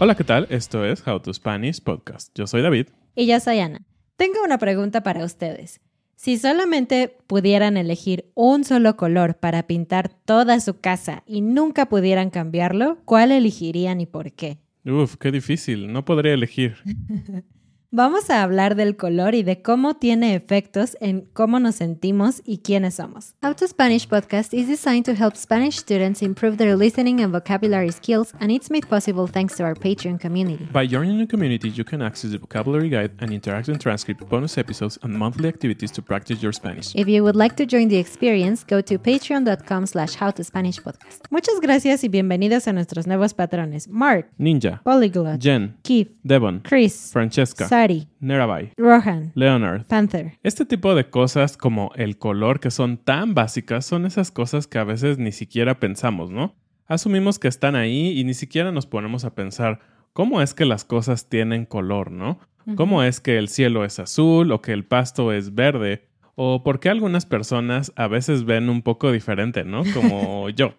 Hola, ¿qué tal? Esto es How to Spanish Podcast. Yo soy David. Y yo soy Ana. Tengo una pregunta para ustedes. Si solamente pudieran elegir un solo color para pintar toda su casa y nunca pudieran cambiarlo, ¿cuál elegirían y por qué? Uf, qué difícil. No podría elegir. Vamos a hablar del color y de cómo tiene efectos en cómo nos sentimos y quiénes somos. How to Spanish podcast is designed to help Spanish students improve their listening and vocabulary skills, and it's made possible thanks to our Patreon community. By joining the community, you can access the vocabulary guide and interactive transcript, bonus episodes, and monthly activities to practice your Spanish. If you would like to join the experience, go to patreon.com slash howtospanishpodcast. Muchas gracias y bienvenidos a nuestros nuevos patrones. Mark, Ninja, Polyglot, Jen, Keith, Devon, Chris, Francesca, Sari, Nerabai, Rohan, Leonard. Panther. Este tipo de cosas como el color que son tan básicas son esas cosas que a veces ni siquiera pensamos, ¿no? Asumimos que están ahí y ni siquiera nos ponemos a pensar cómo es que las cosas tienen color, ¿no? ¿Cómo es que el cielo es azul o que el pasto es verde? O por qué algunas personas a veces ven un poco diferente, ¿no? Como yo.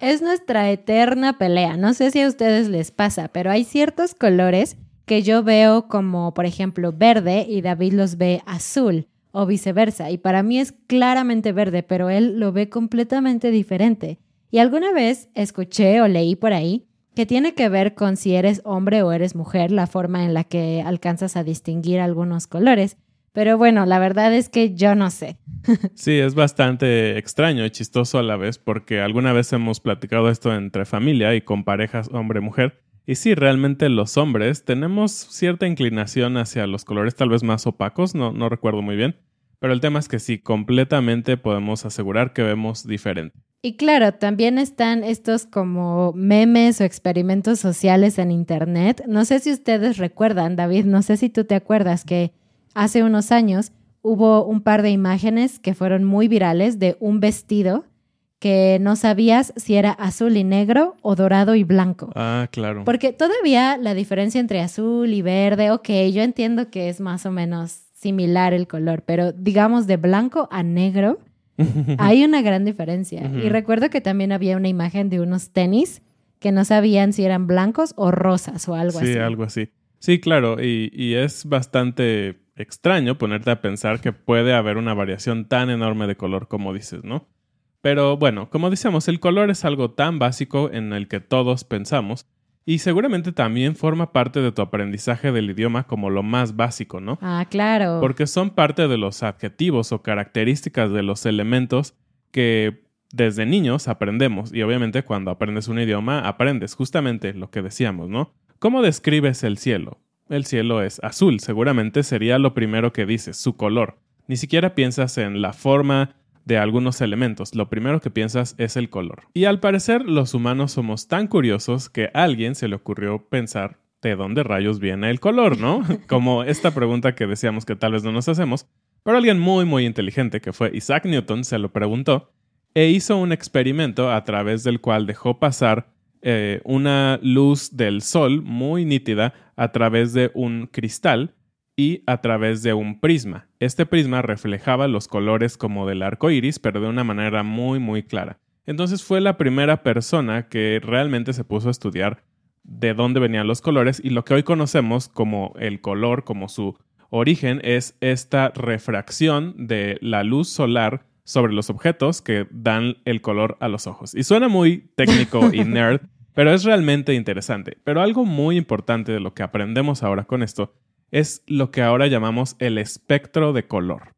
Es nuestra eterna pelea. No sé si a ustedes les pasa, pero hay ciertos colores que yo veo como, por ejemplo, verde y David los ve azul o viceversa. Y para mí es claramente verde, pero él lo ve completamente diferente. Y alguna vez escuché o leí por ahí que tiene que ver con si eres hombre o eres mujer, la forma en la que alcanzas a distinguir algunos colores. Pero bueno, la verdad es que yo no sé. Sí, es bastante extraño y chistoso a la vez porque alguna vez hemos platicado esto entre familia y con parejas hombre-mujer. Y sí, realmente los hombres tenemos cierta inclinación hacia los colores tal vez más opacos, no, no recuerdo muy bien. Pero el tema es que sí, completamente podemos asegurar que vemos diferente. Y claro, también están estos como memes o experimentos sociales en Internet. No sé si ustedes recuerdan, David, no sé si tú te acuerdas que hace unos años hubo un par de imágenes que fueron muy virales de un vestido que no sabías si era azul y negro o dorado y blanco. Ah, claro. Porque todavía la diferencia entre azul y verde, ok, yo entiendo que es más o menos similar el color, pero digamos de blanco a negro, hay una gran diferencia. Y recuerdo que también había una imagen de unos tenis que no sabían si eran blancos o rosas o algo así. Sí, algo así. Sí, claro, y, y es bastante extraño ponerte a pensar que puede haber una variación tan enorme de color como dices, ¿no? Pero bueno, como decíamos, el color es algo tan básico en el que todos pensamos y seguramente también forma parte de tu aprendizaje del idioma como lo más básico, ¿no? Ah, claro. Porque son parte de los adjetivos o características de los elementos que desde niños aprendemos y obviamente cuando aprendes un idioma aprendes justamente lo que decíamos, ¿no? ¿Cómo describes el cielo? El cielo es azul, seguramente sería lo primero que dices, su color. Ni siquiera piensas en la forma de algunos elementos, lo primero que piensas es el color. Y al parecer los humanos somos tan curiosos que a alguien se le ocurrió pensar de dónde rayos viene el color, ¿no? Como esta pregunta que decíamos que tal vez no nos hacemos, pero alguien muy muy inteligente que fue Isaac Newton se lo preguntó e hizo un experimento a través del cual dejó pasar eh, una luz del sol muy nítida a través de un cristal y a través de un prisma. Este prisma reflejaba los colores como del arco iris, pero de una manera muy, muy clara. Entonces fue la primera persona que realmente se puso a estudiar de dónde venían los colores y lo que hoy conocemos como el color, como su origen, es esta refracción de la luz solar sobre los objetos que dan el color a los ojos. Y suena muy técnico y nerd, pero es realmente interesante. Pero algo muy importante de lo que aprendemos ahora con esto es lo que ahora llamamos el espectro de color.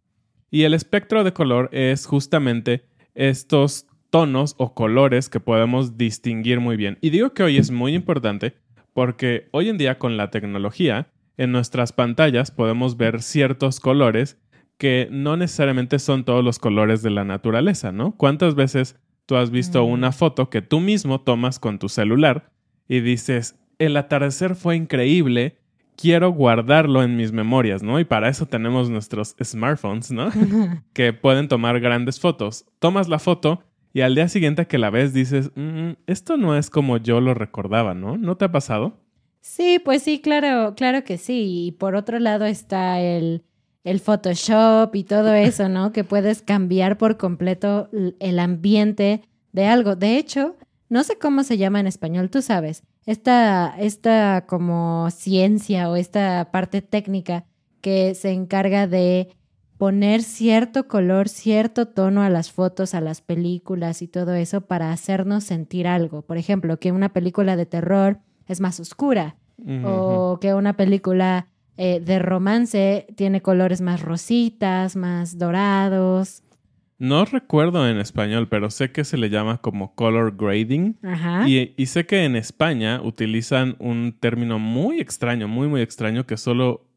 Y el espectro de color es justamente estos tonos o colores que podemos distinguir muy bien. Y digo que hoy es muy importante porque hoy en día con la tecnología, en nuestras pantallas podemos ver ciertos colores que no necesariamente son todos los colores de la naturaleza, ¿no? ¿Cuántas veces tú has visto mm. una foto que tú mismo tomas con tu celular y dices, el atardecer fue increíble quiero guardarlo en mis memorias, ¿no? Y para eso tenemos nuestros smartphones, ¿no? que pueden tomar grandes fotos. Tomas la foto y al día siguiente que la ves dices, mm, esto no es como yo lo recordaba, ¿no? ¿No te ha pasado? Sí, pues sí, claro, claro que sí. Y por otro lado está el, el Photoshop y todo eso, ¿no? que puedes cambiar por completo el ambiente de algo. De hecho, no sé cómo se llama en español, tú sabes esta, esta como ciencia o esta parte técnica que se encarga de poner cierto color, cierto tono a las fotos, a las películas y todo eso para hacernos sentir algo. Por ejemplo, que una película de terror es más oscura o que una película eh, de romance tiene colores más rositas, más dorados. No recuerdo en español, pero sé que se le llama como color grading. Ajá. Y, y, sé que en España utilizan un término muy extraño, muy, muy extraño, que solo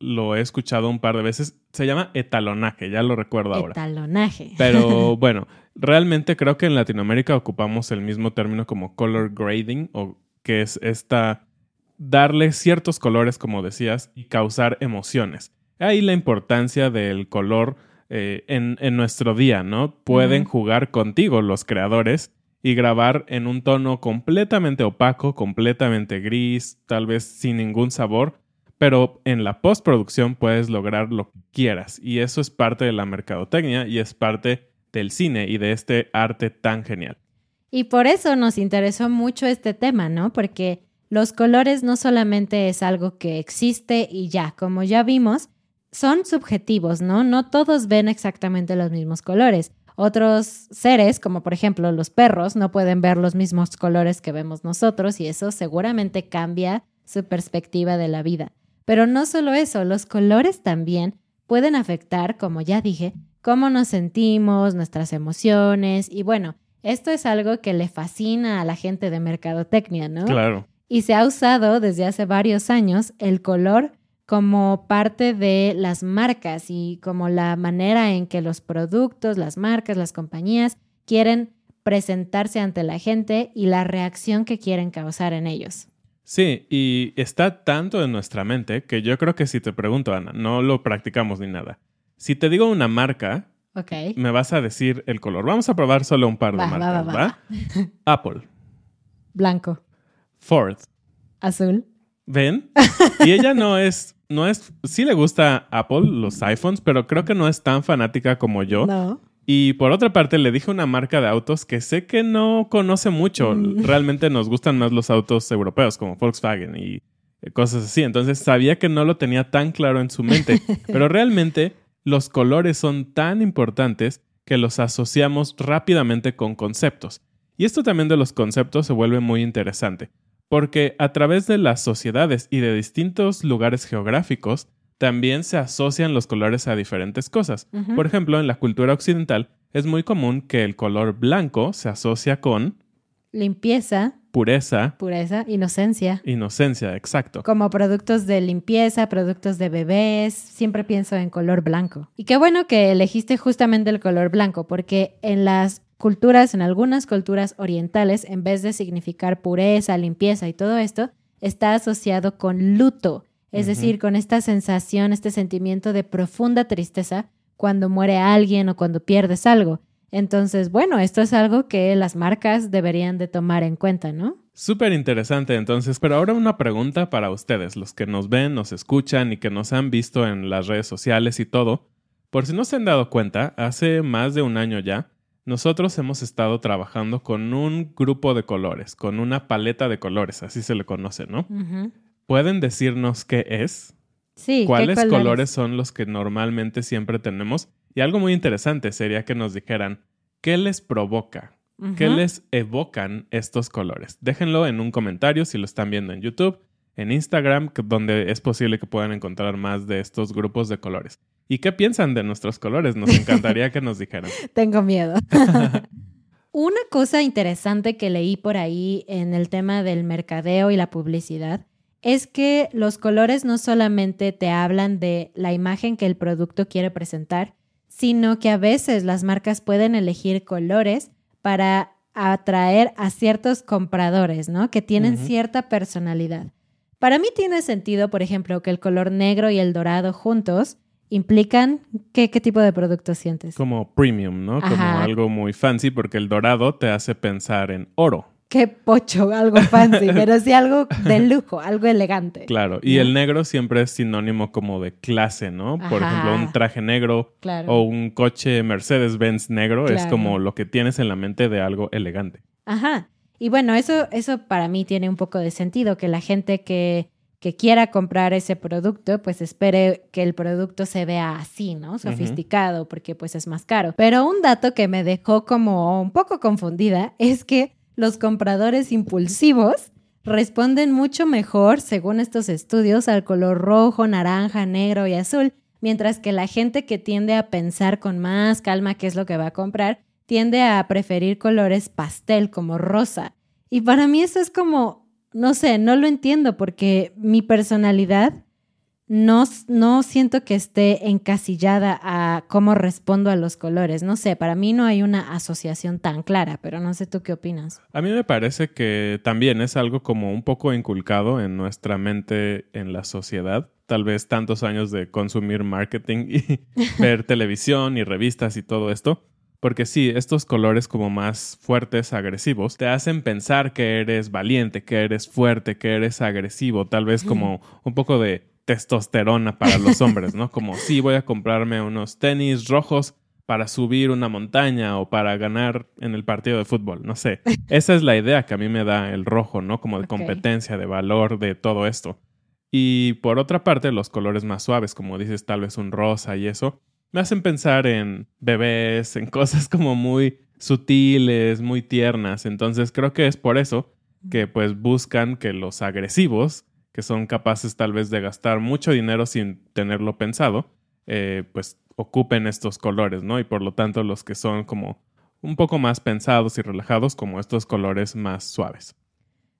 lo he escuchado un par de veces. Se llama etalonaje, ya lo recuerdo ahora. Etalonaje. Pero bueno, realmente creo que en Latinoamérica ocupamos el mismo término como color grading, o que es esta darle ciertos colores, como decías, y causar emociones. Ahí la importancia del color eh, en, nuestro día, ¿no? Pueden jugar contigo los creadores y grabar en un tono completamente opaco, completamente gris, tal vez sin ningún sabor, pero en la postproducción puedes lograr lo que quieras y eso es parte de la mercadotecnia y es parte del cine y de este arte tan genial. Y por eso nos interesó mucho este tema, ¿no? Porque los colores no solamente es algo que existe y ya, como ya vimos, son subjetivos, ¿no? No todos ven exactamente los mismos colores. Otros seres, como por ejemplo los perros, no pueden ver los mismos colores que vemos nosotros y eso seguramente cambia su perspectiva de la vida. Pero no solo eso, los colores también pueden afectar, como ya dije, cómo nos sentimos, nuestras emociones y bueno, esto es algo que le fascina a la gente de mercadotecnia, ¿no? Claro. Y se ha usado desde hace varios años el color como parte de las marcas y como la manera en que los productos, las marcas, las compañías quieren presentarse ante la gente y la reacción que quieren causar en ellos. Sí, y está tanto en nuestra mente que yo creo que si te pregunto, Ana, no lo practicamos ni nada. Si te digo una marca, me vas a decir el color. Vamos a probar solo un par de marcas, ¿va? Apple. Blanco. Ford. Azul. ¿Ven? Y ella no es no es, sí le gusta Apple, los iPhones, pero creo que no es tan fanática como yo. No. Y por otra parte, le dije una marca de autos que sé que no conoce mucho. Mm. Realmente nos gustan más los autos europeos, como Volkswagen y cosas así. Entonces sabía que no lo tenía tan claro en su mente. pero realmente los colores son tan importantes que los asociamos rápidamente con conceptos. Y esto también de los conceptos se vuelve muy interesante porque a través de las sociedades y de distintos lugares geográficos, también se asocian los colores a diferentes cosas. Por ejemplo, en la cultura occidental es muy común que el color blanco se asocia con limpieza, pureza, Pureza, inocencia. inocencia, exacto. Como productos de limpieza, productos de bebés, siempre pienso en color blanco. Y qué bueno que elegiste justamente el color blanco, porque en las culturas, en algunas culturas orientales, en vez de significar pureza, limpieza y todo esto, está asociado con luto, es decir, con esta sensación, este sentimiento de profunda tristeza cuando muere alguien o cuando pierdes algo. Entonces, bueno, esto es algo que las marcas deberían de tomar en cuenta, ¿no? Súper interesante entonces, pero ahora una pregunta para ustedes, los que nos ven, nos escuchan y que nos han visto en las redes sociales y todo. Por si no se han dado cuenta, hace más de un año ya, nosotros hemos estado trabajando con un grupo de colores, con una paleta de colores, así se le conoce, ¿no? ¿Pueden decirnos qué es? Sí, ¿qué ¿Cuáles colores? son los que normalmente siempre tenemos? Y algo muy interesante sería que nos dijeran, ¿qué les provoca? ¿Qué les evocan estos colores? Déjenlo en un comentario si lo están viendo en YouTube, en Instagram, donde es posible que puedan encontrar más de estos grupos de colores. ¿Y qué piensan de nuestros colores? Nos encantaría que nos dijeran. Tengo miedo. Una cosa interesante que leí por ahí en el tema del mercadeo y la publicidad es que los colores no solamente te hablan de la imagen que el producto quiere presentar, sino que a veces las marcas pueden elegir colores para atraer a ciertos compradores, ¿no? Que tienen cierta personalidad. Para mí tiene sentido, por ejemplo, que el color negro y el dorado juntos implican qué, qué tipo de producto sientes. Como premium, ¿no? Como algo muy fancy porque el dorado te hace pensar en oro. Qué pocho, algo fancy, pero sí algo de lujo, algo elegante. Claro, y ¿no? el negro siempre es sinónimo como de clase, ¿no? Por Ajá. ejemplo, un traje negro Claro. o un coche Mercedes-Benz negro es como lo que tienes en la mente de algo elegante. Ajá. Y bueno, eso, eso para mí tiene un poco de sentido, que la gente que, que quiera comprar ese producto, pues espere que el producto se vea así, ¿no? Sofisticado, porque pues es más caro. Pero un dato que me dejó como un poco confundida es que los compradores impulsivos responden mucho mejor, según estos estudios, al color rojo, naranja, negro y azul, mientras que la gente que tiende a pensar con más calma qué es lo que va a comprar, tiende a preferir colores pastel como rosa. Y para mí eso es como, no sé, no lo entiendo porque mi personalidad no, no siento que esté encasillada a cómo respondo a los colores. No sé, para mí no hay una asociación tan clara, pero no sé tú qué opinas. A mí me parece que también es algo como un poco inculcado en nuestra mente en la sociedad. Tal vez tantos años de consumir marketing y ver televisión y revistas y todo esto. Porque sí, estos colores como más fuertes, agresivos, te hacen pensar que eres valiente, que eres fuerte, que eres agresivo, tal vez como un poco de testosterona para los hombres, ¿no? Como sí, voy a comprarme unos tenis rojos para subir una montaña o para ganar en el partido de fútbol, no sé. Esa es la idea que a mí me da el rojo, ¿no? Como de competencia, de valor, de todo esto. Y por otra parte, los colores más suaves, como dices, tal vez un rosa y eso, me hacen pensar en bebés, en cosas como muy sutiles, muy tiernas. Entonces creo que es por eso que pues buscan que los agresivos, que son capaces tal vez de gastar mucho dinero sin tenerlo pensado, eh, pues ocupen estos colores, ¿no? Y por lo tanto los que son como un poco más pensados y relajados, como estos colores más suaves.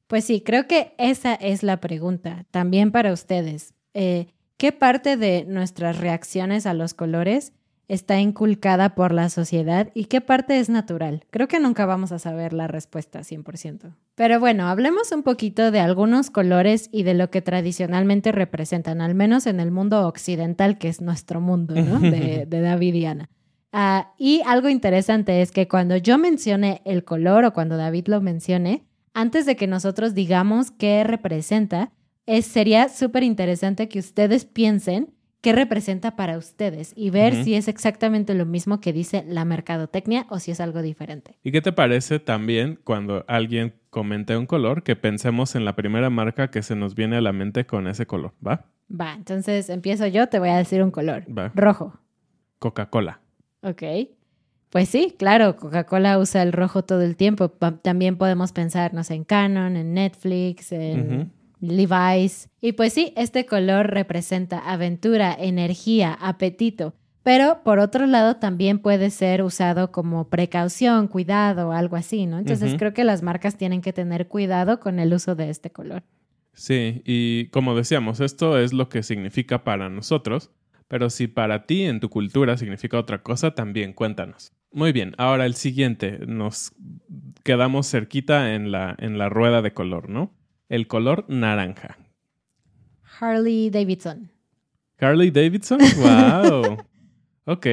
Pues sí, creo que esa es la pregunta también para ustedes. Eh, ¿Qué parte de nuestras reacciones a los colores está inculcada por la sociedad y qué parte es natural? Creo que nunca vamos a saber la respuesta 100%. Pero bueno, hablemos un poquito de algunos colores y de lo que tradicionalmente representan, al menos en el mundo occidental, que es nuestro mundo, ¿no? De, de David y Ana. Ah, y algo interesante es que cuando yo mencione el color o cuando David lo mencione, antes de que nosotros digamos qué representa, es, sería súper interesante que ustedes piensen qué representa para ustedes y ver si es exactamente lo mismo que dice la mercadotecnia o si es algo diferente. ¿Y qué te parece también cuando alguien comente un color que pensemos en la primera marca que se nos viene a la mente con ese color? ¿Va? Va, entonces empiezo yo, te voy a decir un color. Va. Rojo. Coca-Cola. Ok. Pues sí, claro, Coca-Cola usa el rojo todo el tiempo. También podemos pensar, no sé, en Canon, en Netflix, en Levi's. Y pues sí, este color representa aventura, energía, apetito. Pero por otro lado también puede ser usado como precaución, cuidado, algo así, ¿no? Entonces creo que las marcas tienen que tener cuidado con el uso de este color. Sí, y como decíamos, esto es lo que significa para nosotros, pero si para ti en tu cultura significa otra cosa, también cuéntanos. Muy bien, ahora el siguiente, nos quedamos cerquita en la, en la rueda de color, ¿no? El color naranja. Harley Davidson. Harley Davidson, wow. ok.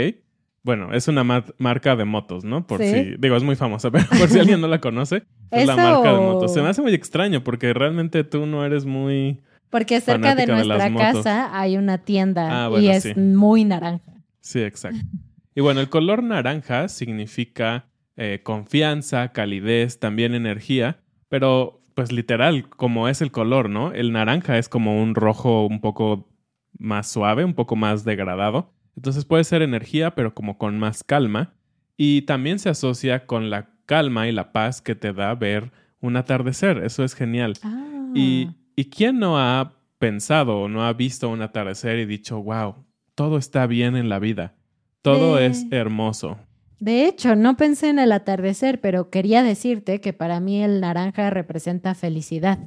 Bueno, es una marca de motos, ¿no? Por si, digo, es muy famosa, pero por si alguien no la conoce, es la marca de motos. Se me hace muy extraño porque realmente tú no eres muy... Porque cerca de nuestra casa hay una tienda ah, y es muy naranja. Sí, exacto. Y bueno, el color naranja significa eh, confianza, calidez, también energía, pero pues literal, como es el color, ¿no? El naranja es como un rojo un poco más suave, un poco más degradado. Entonces puede ser energía, pero como con más calma. Y también se asocia con la calma y la paz que te da ver un atardecer. Eso es genial. Ah. Y, ¿Y quién no ha pensado o no ha visto un atardecer y dicho, wow, todo está bien en la vida? Todo es hermoso. De hecho, no pensé en el atardecer, pero quería decirte que para mí el naranja representa felicidad.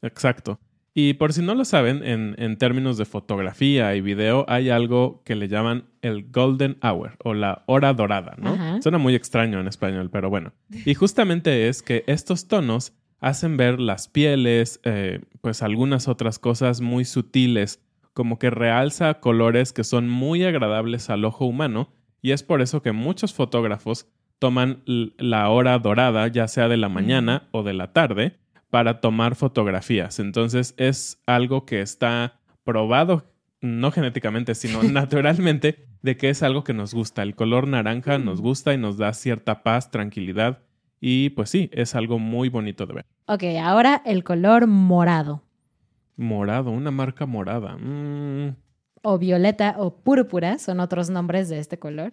Exacto. Y por si no lo saben, en, términos de fotografía y video hay algo que le llaman el golden hour o la hora dorada, ¿no? Suena muy extraño en español, pero bueno. Y justamente es que estos tonos hacen ver las pieles, eh, pues algunas otras cosas muy sutiles, como que realza colores que son muy agradables al ojo humano, y es por eso que muchos fotógrafos toman la hora dorada, ya sea de la mañana o de la tarde, para tomar fotografías. Entonces es algo que está probado, no genéticamente, sino naturalmente, de que es algo que nos gusta. El color naranja nos gusta y nos da cierta paz, tranquilidad. Y pues sí, es algo muy bonito de ver. Ok, ahora el color morado. Morado, una marca morada. Mm. O violeta o púrpura son otros nombres de este color.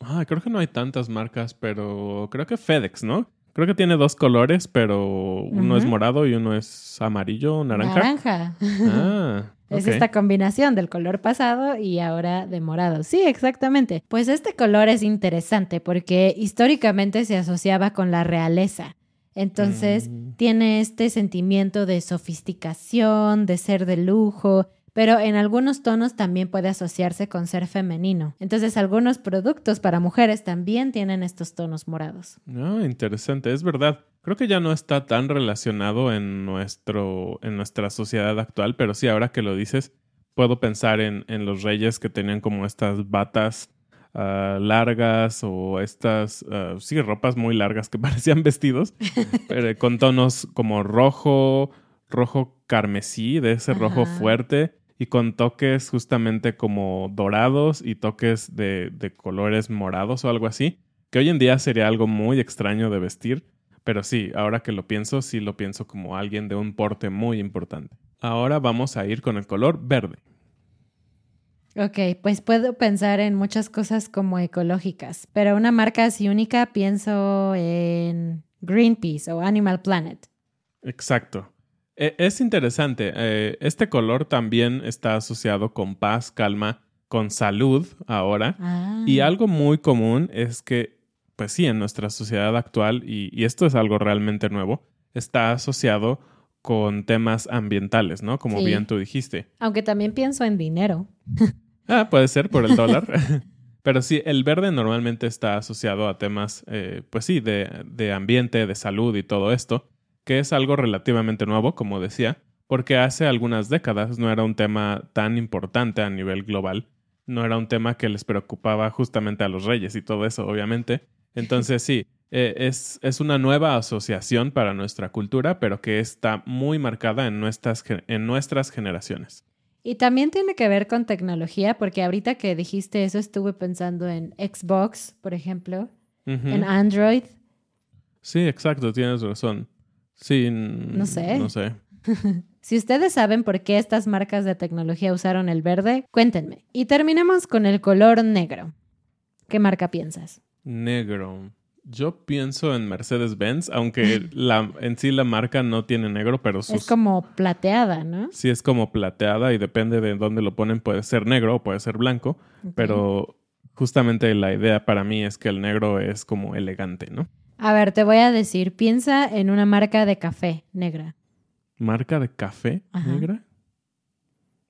Ah, creo que no hay tantas marcas, pero creo que FedEx, ¿no? Creo que tiene dos colores, pero uno es morado y uno es amarillo, naranja. Naranja. Ah, es esta combinación del color pasado y ahora de morado. Sí, exactamente. Pues este color es interesante porque históricamente se asociaba con la realeza. Entonces mm. tiene este sentimiento de sofisticación, de ser de lujo, pero en algunos tonos también puede asociarse con ser femenino. Entonces algunos productos para mujeres también tienen estos tonos morados. Ah, interesante, es verdad. Creo que ya no está tan relacionado en, nuestro, en nuestra sociedad actual, pero sí, ahora que lo dices, puedo pensar en, en los reyes que tenían como estas batas ah, largas o estas, uh, sí, ropas muy largas que parecían vestidos, pero con tonos como rojo, rojo carmesí, de ese rojo fuerte y con toques justamente como dorados y toques de, colores morados o algo así, que hoy en día sería algo muy extraño de vestir, pero sí, ahora que lo pienso, sí lo pienso como alguien de un porte muy importante. Ahora vamos a ir con el color verde. Ok, pues puedo pensar en muchas cosas como ecológicas, pero una marca así única pienso en Greenpeace o Animal Planet. Exacto. E, es interesante. Eh, este color también está asociado con paz, calma, con salud ahora. Y ah. algo muy común es que, pues sí, en nuestra sociedad actual, y, esto es algo realmente nuevo, está asociado con temas ambientales, ¿no? Como bien tú dijiste. Aunque también pienso en dinero. ah, puede ser por el dólar. Pero sí, el verde normalmente está asociado a temas, eh, pues sí, de ambiente, de salud y todo esto que es algo relativamente nuevo, como decía, porque hace algunas décadas no era un tema tan importante a nivel global, no era un tema que les preocupaba justamente a los reyes y todo eso, obviamente. Entonces sí, eh, es, es, una nueva asociación para nuestra cultura, pero que está muy marcada en nuestras, en nuestras generaciones. Y también tiene que ver con tecnología, porque ahorita que dijiste eso estuve pensando en Xbox, por ejemplo, en Android. Sí, exacto, tienes razón. Sí, no sé. No sé. si ustedes saben por qué estas marcas de tecnología usaron el verde, cuéntenme. Y terminemos con el color negro. ¿Qué marca piensas? Negro. Yo pienso en Mercedes-Benz, aunque la, en sí la marca no tiene negro, pero Es como plateada, ¿no? Sí, es como plateada y depende de dónde lo ponen, puede ser negro o puede ser blanco, pero justamente la idea para mí es que el negro es como elegante, ¿no? A ver, te voy a decir, piensa en una marca de café negra. ¿Marca de café negra?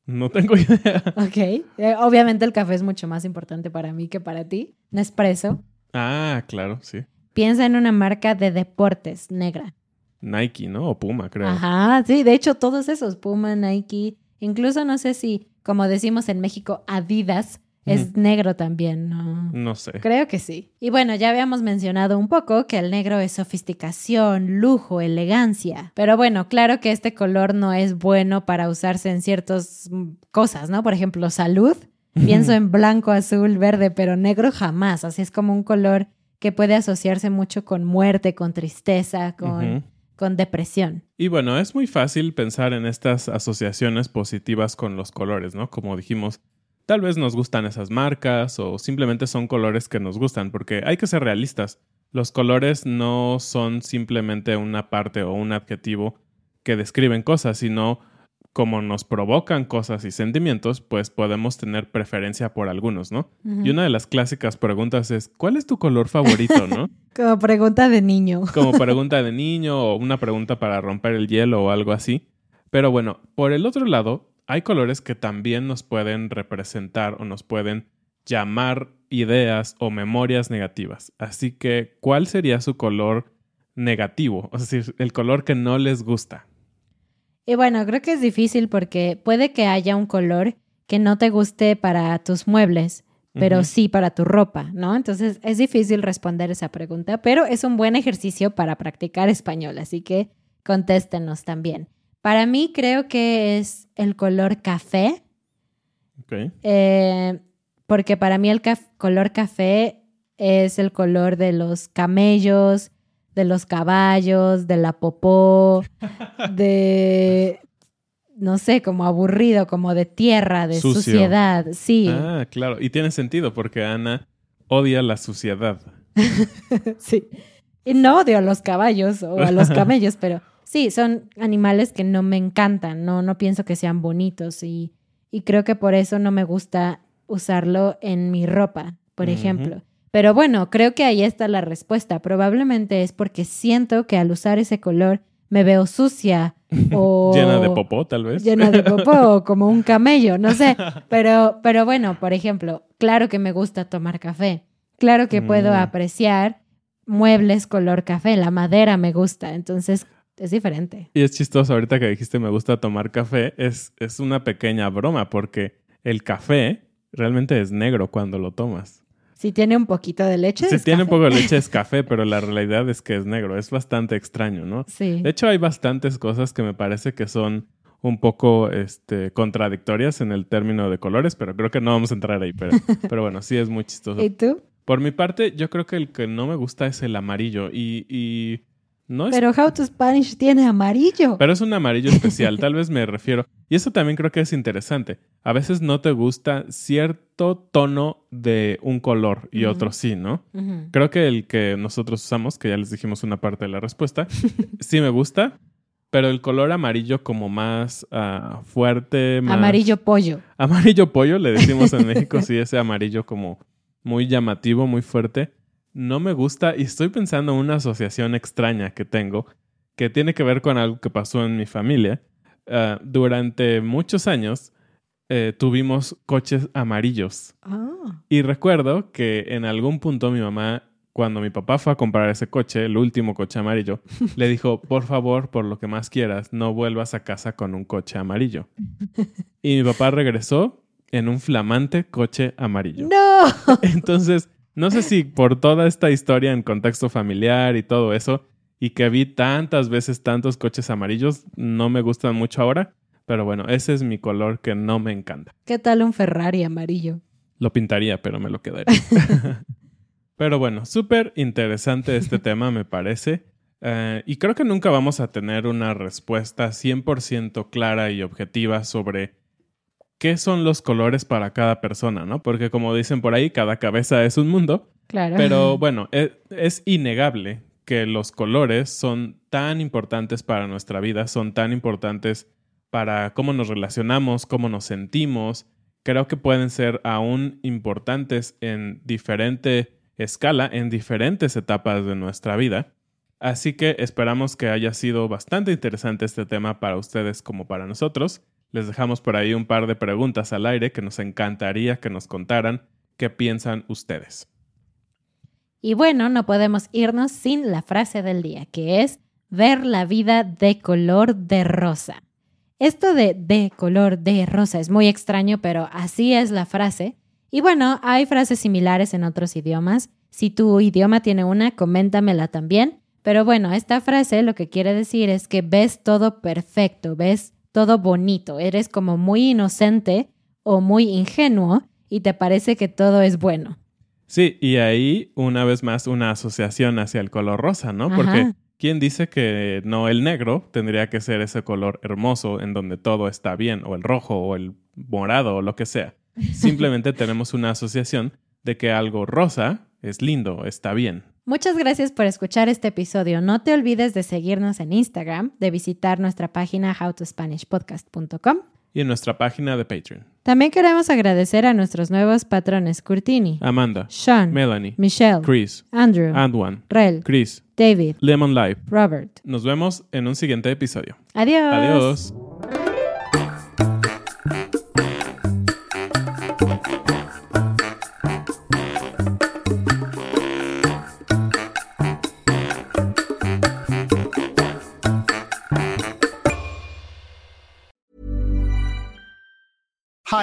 No tengo idea. Ok. Eh, obviamente el café es mucho más importante para mí que para ti. Nespresso. Ah, claro, sí. Piensa en una marca de deportes negra. Nike, ¿no? O Puma, creo. Ajá, sí, de hecho todos esos, Puma, Nike, incluso no sé si, como decimos en México, Adidas, es negro también, ¿no? No sé. Creo que sí. Y bueno, ya habíamos mencionado un poco que el negro es sofisticación, lujo, elegancia. Pero bueno, claro que este color no es bueno para usarse en ciertas mm, cosas, ¿no? Por ejemplo, salud. Pienso en blanco, azul, verde, pero negro jamás. Así es como un color que puede asociarse mucho con muerte, con tristeza, con, con depresión. Y bueno, es muy fácil pensar en estas asociaciones positivas con los colores, ¿no? Como dijimos, tal vez nos gustan esas marcas o simplemente son colores que nos gustan, porque hay que ser realistas. Los colores no son simplemente una parte o un adjetivo que describen cosas, sino como nos provocan cosas y sentimientos, pues podemos tener preferencia por algunos, ¿no? Y una de las clásicas preguntas es, ¿cuál es tu color favorito, no? como pregunta de niño. como pregunta de niño o una pregunta para romper el hielo o algo así. Pero bueno, por el otro lado, hay colores que también nos pueden representar o nos pueden llamar ideas o memorias negativas. Así que, ¿cuál sería su color negativo? Es decir, el color que no les gusta. Y bueno, creo que es difícil porque puede que haya un color que no te guste para tus muebles, pero sí para tu ropa, ¿no? Entonces es difícil responder esa pregunta, pero es un buen ejercicio para practicar español, así que contéstenos también. Para mí creo que es el color café. Ok. Eh, porque para mí el color café es el color de los camellos, de los caballos, de la popó, de, no sé, como aburrido, como de tierra, de suciedad. Sí. Ah, claro. Y tiene sentido porque Ana odia la suciedad. sí. Y no odio a los caballos o a los camellos, pero sí, son animales que no me encantan, no, no pienso que sean bonitos y, y creo que por eso no me gusta usarlo en mi ropa, por ejemplo. Pero bueno, creo que ahí está la respuesta. Probablemente es porque siento que al usar ese color me veo sucia o... llena de popó, tal vez. Llena de popó o como un camello, no sé. Pero, pero bueno, por ejemplo, claro que me gusta tomar café. Claro que puedo mm. apreciar muebles color café. La madera me gusta. Entonces, es diferente. Y es chistoso, ahorita que dijiste me gusta tomar café, es, es una pequeña broma porque el café realmente es negro cuando lo tomas. Si tiene un poquito de leche. Si tiene un poco de leche es café, pero la realidad es que es negro. Es bastante extraño, ¿no? Sí. De hecho, hay bastantes cosas que me parece que son un poco este, contradictorias en el término de colores, pero creo que no vamos a entrar ahí. Pero, pero bueno, sí es muy chistoso. ¿Y tú? Por mi parte, yo creo que el que no me gusta es el amarillo. Y, y pero How to Spanish tiene amarillo. Pero es un amarillo especial, tal vez me refiero. Y eso también creo que es interesante. A veces no te gusta cierto tono de un color y otro sí, ¿no? Creo que el que nosotros usamos, que ya les dijimos una parte de la respuesta, sí me gusta, pero el color amarillo como más ah, fuerte, más... Amarillo pollo. Amarillo pollo, le decimos en México, sí, ese amarillo como muy llamativo, muy fuerte no me gusta y estoy pensando en una asociación extraña que tengo que tiene que ver con algo que pasó en mi familia. Ah, durante muchos años eh, tuvimos coches amarillos. Ah. Y recuerdo que en algún punto mi mamá, cuando mi papá fue a comprar ese coche, el último coche amarillo, le dijo, por favor, por lo que más quieras, no vuelvas a casa con un coche amarillo. Y mi papá regresó en un flamante coche amarillo. No. Entonces no sé si por toda esta historia en contexto familiar y todo eso, y que vi tantas veces tantos coches amarillos, no me gustan mucho ahora, pero bueno, ese es mi color que no me encanta. ¿Qué tal un Ferrari amarillo? Lo pintaría, pero me lo quedaría. pero bueno, súper interesante este tema, me parece. Eh, y creo que nunca vamos a tener una respuesta 100% clara y objetiva sobre qué son los colores para cada persona, ¿no? Porque como dicen por ahí, cada cabeza es un mundo. Claro. Pero bueno, es, es, innegable que los colores son tan importantes para nuestra vida, son tan importantes para cómo nos relacionamos, cómo nos sentimos, creo que pueden ser aún importantes en diferente escala, en diferentes etapas de nuestra vida. Así que esperamos que haya sido bastante interesante este tema para ustedes como para nosotros. Les dejamos por ahí un par de preguntas al aire que nos encantaría que nos contaran qué piensan ustedes. Y bueno, no podemos irnos sin la frase del día, que es ver la vida de color de rosa. Esto de de color de rosa es muy extraño, pero así es la frase. Y bueno, hay frases similares en otros idiomas. Si tu idioma tiene una, coméntamela también. Pero bueno, esta frase lo que quiere decir es que ves todo perfecto, ves todo bonito, eres como muy inocente o muy ingenuo y te parece que todo es bueno. Sí, y ahí una vez más una asociación hacia el color rosa, ¿no? Porque ¿Quién dice que no el negro tendría que ser ese color hermoso en donde todo está bien, o el rojo, o el morado, o lo que sea? Simplemente tenemos una asociación de que algo rosa es lindo, está bien. Muchas gracias por escuchar este episodio. No te olvides de seguirnos en Instagram, de visitar nuestra página howtospanishpodcast.com y en nuestra página de Patreon. También queremos agradecer a nuestros nuevos patrones Curtini, Amanda, Sean, Melanie, Michelle, Chris, Andrew, Anduan, Rel, Chris, David, Lemon Life, Robert. Nos vemos en un siguiente episodio. Adiós. Adiós.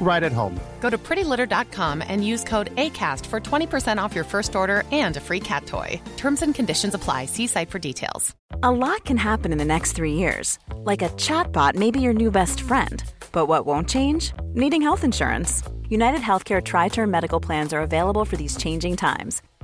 right at home. Go to prettylitter.com and use code ACAST for 20% off your first order and a free cat toy. Terms and conditions apply. See site for details. A lot can happen in the next three years. Like a chatbot may be your new best friend. But what won't change? Needing health insurance. United Healthcare Tri Term Medical Plans are available for these changing times